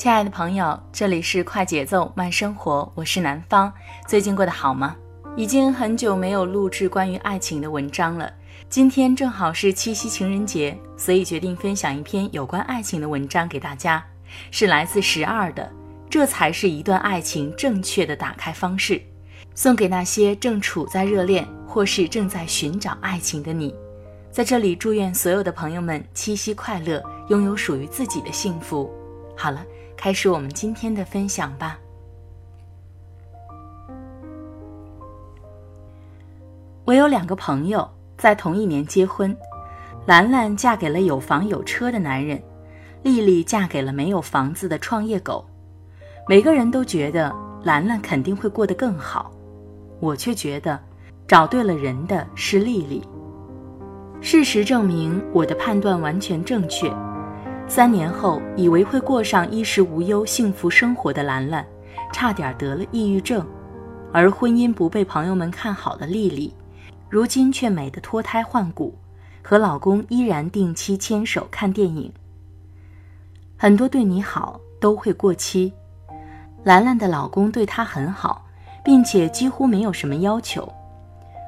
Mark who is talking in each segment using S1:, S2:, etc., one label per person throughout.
S1: 亲爱的朋友，这里是快节奏慢生活，我是南方。最近过得好吗？已经很久没有录制关于爱情的文章了。今天正好是七夕情人节，所以决定分享一篇有关爱情的文章给大家，是来自十二的。这才是一段爱情正确的打开方式，送给那些正处在热恋或是正在寻找爱情的你。在这里，祝愿所有的朋友们七夕快乐，拥有属于自己的幸福。好了，开始我们今天的分享吧。我有两个朋友在同一年结婚，兰兰嫁给了有房有车的男人，丽丽嫁给了没有房子的创业狗。每个人都觉得兰兰肯定会过得更好，我却觉得找对了人的是丽丽。事实证明，我的判断完全正确。三年后，以为会过上衣食无忧、幸福生活的兰兰，差点得了抑郁症；而婚姻不被朋友们看好的丽丽，如今却美得脱胎换骨，和老公依然定期牵手看电影。很多对你好都会过期，兰兰的老公对她很好，并且几乎没有什么要求。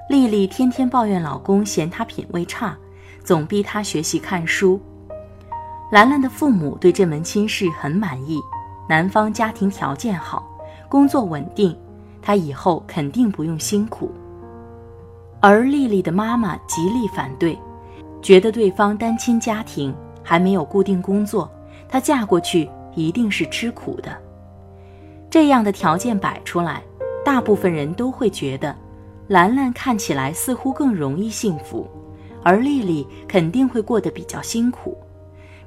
S1: 丽丽天天抱怨老公嫌她品味差，总逼她学习看书。兰兰的父母对这门亲事很满意，男方家庭条件好，工作稳定，她以后肯定不用辛苦。而丽丽的妈妈极力反对，觉得对方单亲家庭还没有固定工作，她嫁过去一定是吃苦的。这样的条件摆出来，大部分人都会觉得，兰兰看起来似乎更容易幸福，而丽丽肯定会过得比较辛苦。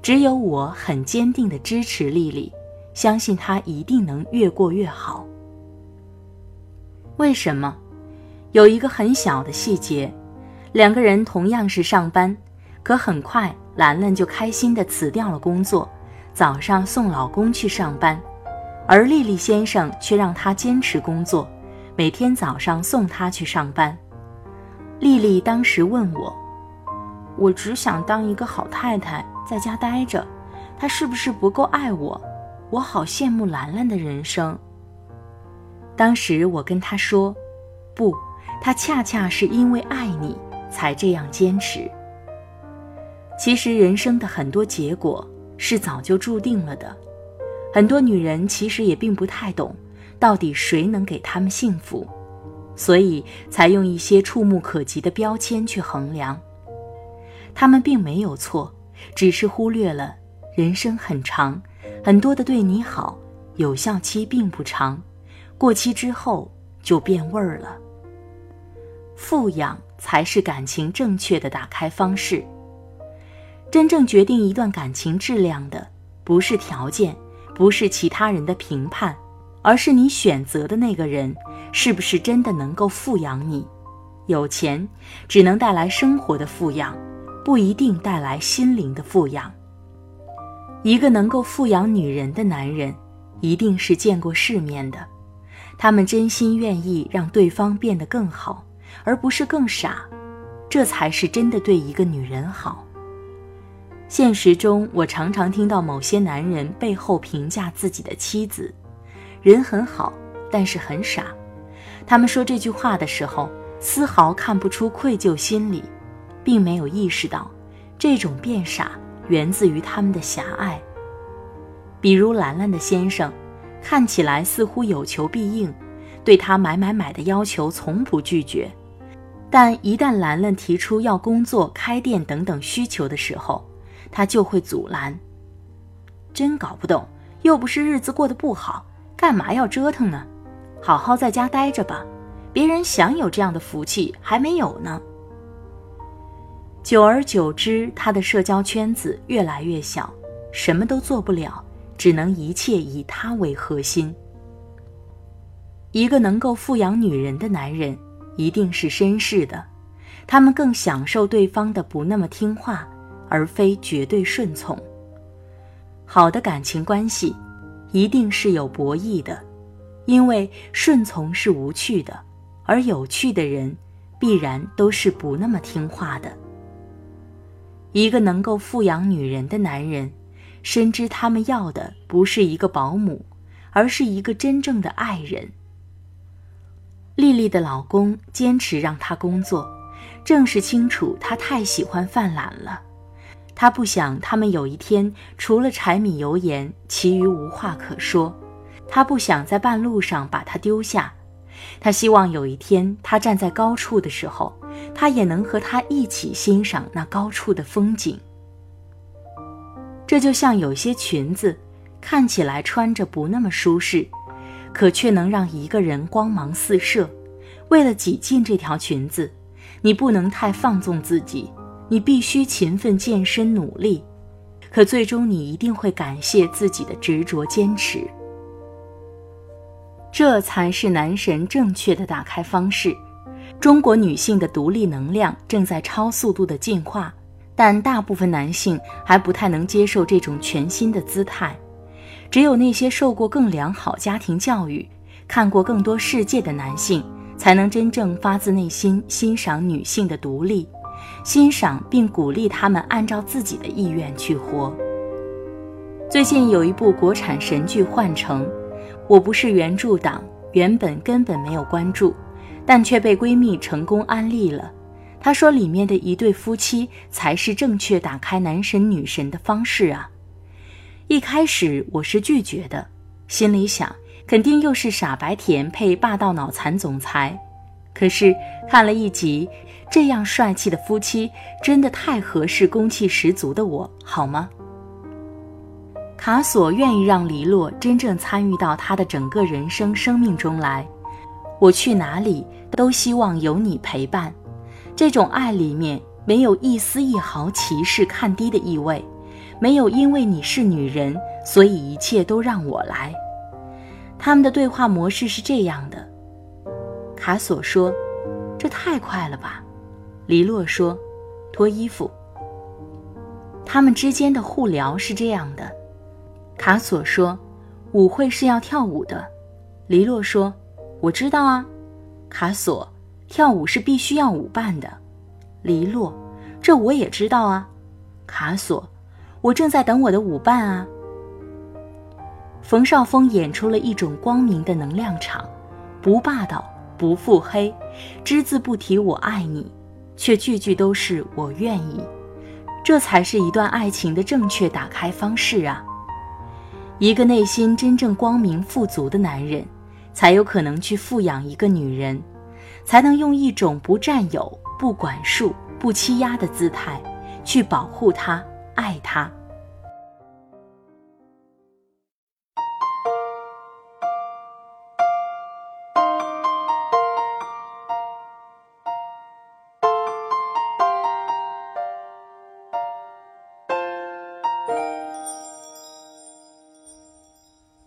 S1: 只有我很坚定的支持丽丽，相信她一定能越过越好。为什么？有一个很小的细节，两个人同样是上班，可很快兰兰就开心的辞掉了工作，早上送老公去上班，而丽丽先生却让她坚持工作，每天早上送她去上班。丽丽当时问我：“我只想当一个好太太。”在家待着，他是不是不够爱我？我好羡慕兰兰的人生。当时我跟他说：“不，他恰恰是因为爱你才这样坚持。”其实人生的很多结果是早就注定了的，很多女人其实也并不太懂，到底谁能给他们幸福，所以才用一些触目可及的标签去衡量。他们并没有错。只是忽略了，人生很长，很多的对你好，有效期并不长，过期之后就变味儿了。富养才是感情正确的打开方式。真正决定一段感情质量的，不是条件，不是其他人的评判，而是你选择的那个人是不是真的能够富养你。有钱只能带来生活的富养。不一定带来心灵的富养。一个能够富养女人的男人，一定是见过世面的。他们真心愿意让对方变得更好，而不是更傻，这才是真的对一个女人好。现实中，我常常听到某些男人背后评价自己的妻子：人很好，但是很傻。他们说这句话的时候，丝毫看不出愧疚心理，并没有意识到，这种变傻源自于他们的狭隘。比如兰兰的先生，看起来似乎有求必应，对他买买买的要求从不拒绝，但一旦兰兰提出要工作、开店等等需求的时候，他就会阻拦。真搞不懂，又不是日子过得不好，干嘛要折腾呢？好好在家待着吧，别人享有这样的福气还没有呢。久而久之，他的社交圈子越来越小，什么都做不了。只能一切以他为核心。一个能够富养女人的男人，一定是绅士的，他们更享受对方的不那么听话，而非绝对顺从。好的感情关系，一定是有博弈的，因为顺从是无趣的，而有趣的人，必然都是不那么听话的。一个能够富养女人的男人。深知他们要的不是一个保姆，而是一个真正的爱人。丽丽的老公坚持让她工作，正是清楚她太喜欢犯懒了。他不想他们有一天除了柴米油盐，其余无话可说。他不想在半路上把她丢下。他希望有一天他站在高处的时候，他也能和他一起欣赏那高处的风景。这就像有些裙子，看起来穿着不那么舒适，可却能让一个人光芒四射。为了挤进这条裙子，你不能太放纵自己，你必须勤奋健身努力。可最终你一定会感谢自己的执着坚持。这才是男神正确的打开方式。中国女性的独立能量正在超速度的进化。但大部分男性还不太能接受这种全新的姿态，只有那些受过更良好家庭教育、看过更多世界的男性，才能真正发自内心欣赏女性的独立，欣赏并鼓励他们按照自己的意愿去活。最近有一部国产神剧《幻城》，我不是原著党，原本根本没有关注，但却被闺蜜成功安利了。她说：“里面的一对夫妻才是正确打开男神女神的方式啊！”一开始我是拒绝的，心里想，肯定又是傻白甜配霸道脑残总裁。可是看了一集，这样帅气的夫妻真的太合适攻气十足的我，好吗？卡索愿意让黎洛真正参与到他的整个人生生命中来，我去哪里都希望有你陪伴。这种爱里面没有一丝一毫歧视、看低的意味，没有因为你是女人，所以一切都让我来。他们的对话模式是这样的：卡索说：“这太快了吧？”黎洛说：“脱衣服。”他们之间的互聊是这样的：卡索说：“舞会是要跳舞的。”黎洛说：“我知道啊。”卡索。跳舞是必须要舞伴的，黎洛，这我也知道啊。卡索，我正在等我的舞伴啊。冯绍峰演出了一种光明的能量场，不霸道，不腹黑，只字不提我爱你，却句句都是我愿意。这才是一段爱情的正确打开方式啊！一个内心真正光明富足的男人，才有可能去富养一个女人。才能用一种不占有、不管束、不欺压的姿态，去保护她、爱她。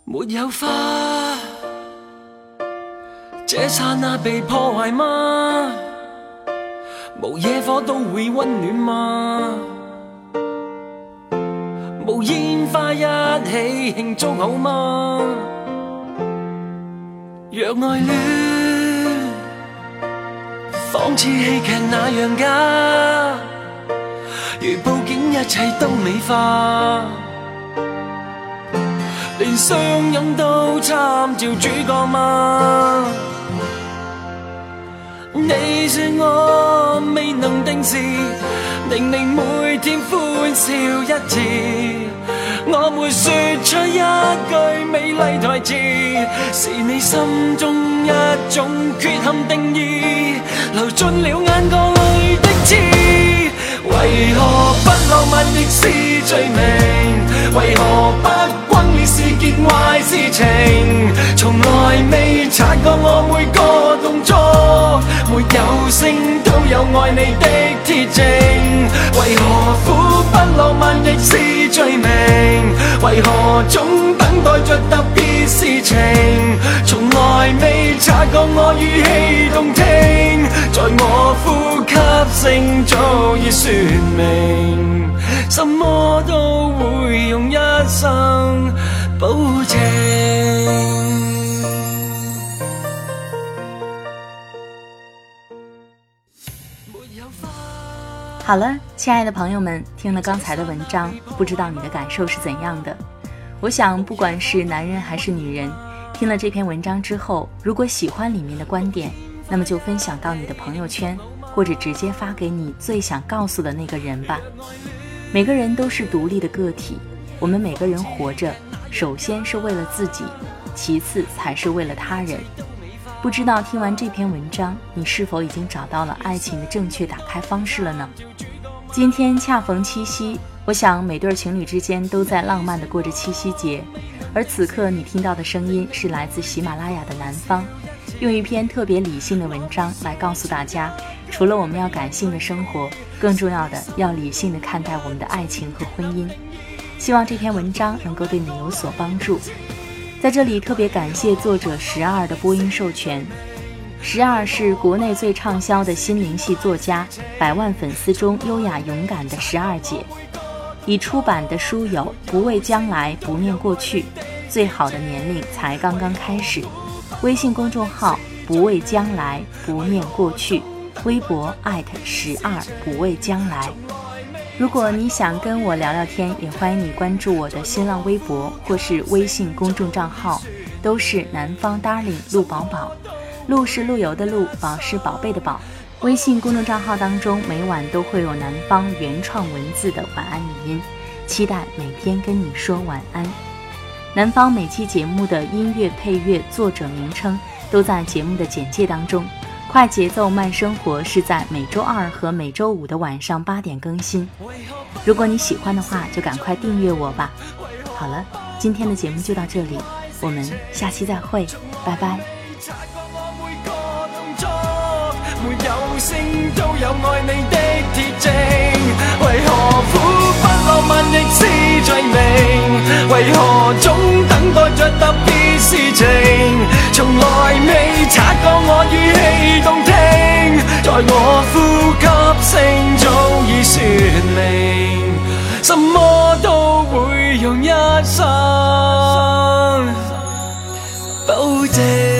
S2: 没有花。一刹那被破坏吗？无野火都会温暖吗？无烟花一起庆祝好吗？若爱恋仿似戏剧那样假，如布景一切都美化。连相拥都参照主角吗？你说我未能定时，令你每天欢笑一次。我没说出一句美丽台词，是你心中一种缺陷定义，流进了眼角里的刺。为何不浪漫亦是罪名？为何不轰烈是件坏事情？从来未察觉我每个动作，没有声都有爱你的铁证。为何苦不浪漫亦是罪名？为何总等待着特别事情？从来未察觉我语气动听，在我呼吸声早已说明，什么都会用一生保证。
S1: 好了，亲爱的朋友们，听了刚才的文章，不知道你的感受是怎样的？我想，不管是男人还是女人，听了这篇文章之后，如果喜欢里面的观点，那么就分享到你的朋友圈，或者直接发给你最想告诉的那个人吧。每个人都是独立的个体，我们每个人活着，首先是为了自己，其次才是为了他人。不知道听完这篇文章，你是否已经找到了爱情的正确打开方式了呢？今天恰逢七夕，我想每对情侣之间都在浪漫地过着七夕节。而此刻你听到的声音是来自喜马拉雅的南方，用一篇特别理性的文章来告诉大家，除了我们要感性的生活，更重要的要理性的看待我们的爱情和婚姻。希望这篇文章能够对你有所帮助。在这里特别感谢作者十二的播音授权。十二是国内最畅销的心灵系作家，百万粉丝中优雅勇敢的十二姐。已出版的书有《不畏将来，不念过去》，最好的年龄才刚刚开始。微信公众号“不畏将来，不念过去”，微博艾特十二不畏将来。如果你想跟我聊聊天，也欢迎你关注我的新浪微博或是微信公众账号，都是南方 darling 陆宝宝，陆是陆游的陆，宝是宝贝的宝。微信公众账号当中每晚都会有南方原创文字的晚安语音，期待每天跟你说晚安。南方每期节目的音乐配乐、作者名称都在节目的简介当中。快节奏慢生活是在每周二和每周五的晚上八点更新。如果你喜欢的话，就赶快订阅我吧。好了，今天的节目就到这里，我们下期再会，拜拜。
S2: 为何总等待着特说明，什么都会用一生保证。